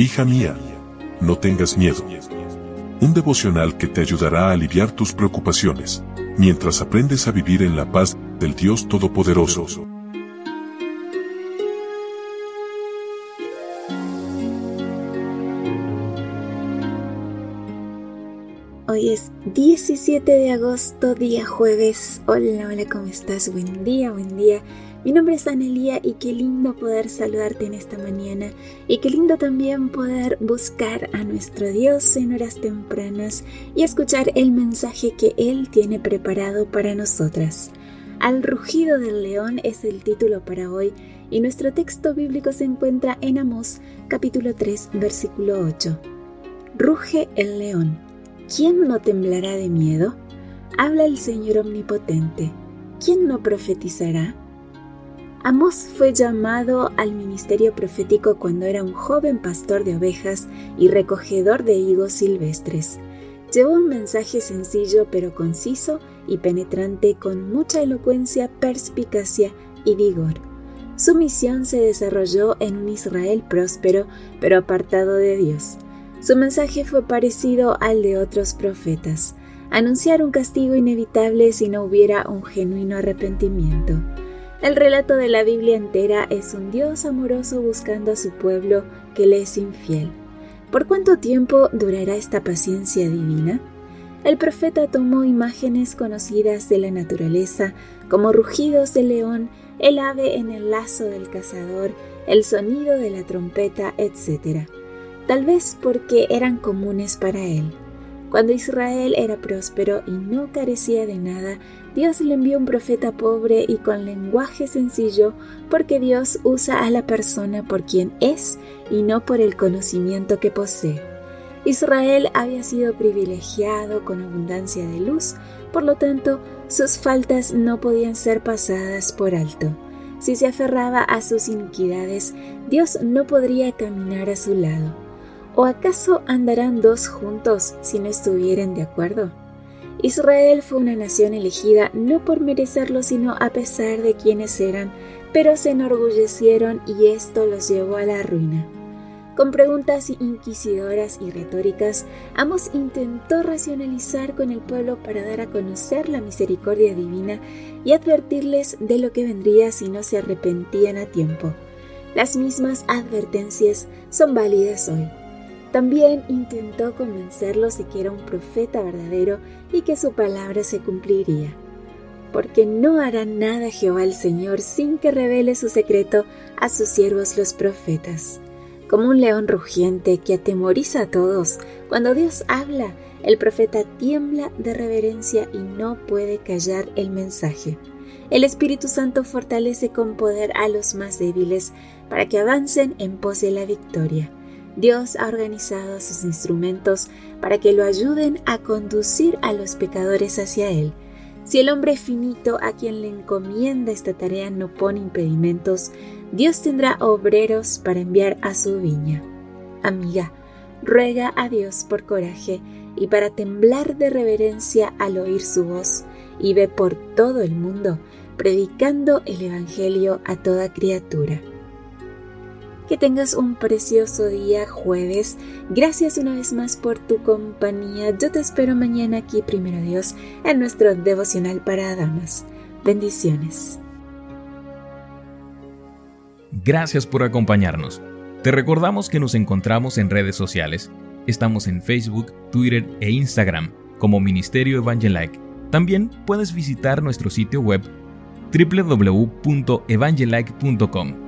Hija mía, no tengas miedo. Un devocional que te ayudará a aliviar tus preocupaciones, mientras aprendes a vivir en la paz del Dios Todopoderoso. Hoy es 17 de agosto, día jueves. Hola, hola, ¿cómo estás? Buen día, buen día. Mi nombre es Anelia y qué lindo poder saludarte en esta mañana y qué lindo también poder buscar a nuestro Dios en horas tempranas y escuchar el mensaje que Él tiene preparado para nosotras. Al rugido del león es el título para hoy y nuestro texto bíblico se encuentra en Amós capítulo 3 versículo 8. Ruge el león. ¿Quién no temblará de miedo? Habla el Señor omnipotente. ¿Quién no profetizará? Amós fue llamado al ministerio profético cuando era un joven pastor de ovejas y recogedor de higos silvestres. Llevó un mensaje sencillo pero conciso y penetrante con mucha elocuencia, perspicacia y vigor. Su misión se desarrolló en un Israel próspero pero apartado de Dios. Su mensaje fue parecido al de otros profetas, anunciar un castigo inevitable si no hubiera un genuino arrepentimiento. El relato de la Biblia entera es un Dios amoroso buscando a su pueblo que le es infiel. ¿Por cuánto tiempo durará esta paciencia divina? El profeta tomó imágenes conocidas de la naturaleza, como rugidos de león, el ave en el lazo del cazador, el sonido de la trompeta, etc. Tal vez porque eran comunes para él. Cuando Israel era próspero y no carecía de nada, Dios le envió un profeta pobre y con lenguaje sencillo porque Dios usa a la persona por quien es y no por el conocimiento que posee. Israel había sido privilegiado con abundancia de luz, por lo tanto sus faltas no podían ser pasadas por alto. Si se aferraba a sus iniquidades, Dios no podría caminar a su lado. ¿O acaso andarán dos juntos si no estuvieran de acuerdo? Israel fue una nación elegida no por merecerlo, sino a pesar de quienes eran, pero se enorgullecieron y esto los llevó a la ruina. Con preguntas inquisidoras y retóricas, Amos intentó racionalizar con el pueblo para dar a conocer la misericordia divina y advertirles de lo que vendría si no se arrepentían a tiempo. Las mismas advertencias son válidas hoy. También intentó convencerlos de que era un profeta verdadero y que su palabra se cumpliría. Porque no hará nada Jehová el Señor sin que revele su secreto a sus siervos los profetas. Como un león rugiente que atemoriza a todos, cuando Dios habla, el profeta tiembla de reverencia y no puede callar el mensaje. El Espíritu Santo fortalece con poder a los más débiles para que avancen en pos de la victoria. Dios ha organizado sus instrumentos para que lo ayuden a conducir a los pecadores hacia Él. Si el hombre finito a quien le encomienda esta tarea no pone impedimentos, Dios tendrá obreros para enviar a su viña. Amiga, ruega a Dios por coraje y para temblar de reverencia al oír su voz, y ve por todo el mundo predicando el Evangelio a toda criatura. Que tengas un precioso día jueves. Gracias una vez más por tu compañía. Yo te espero mañana aquí, primero Dios, en nuestro devocional para damas. Bendiciones. Gracias por acompañarnos. Te recordamos que nos encontramos en redes sociales. Estamos en Facebook, Twitter e Instagram como Ministerio Evangelike. También puedes visitar nuestro sitio web www.evangelike.com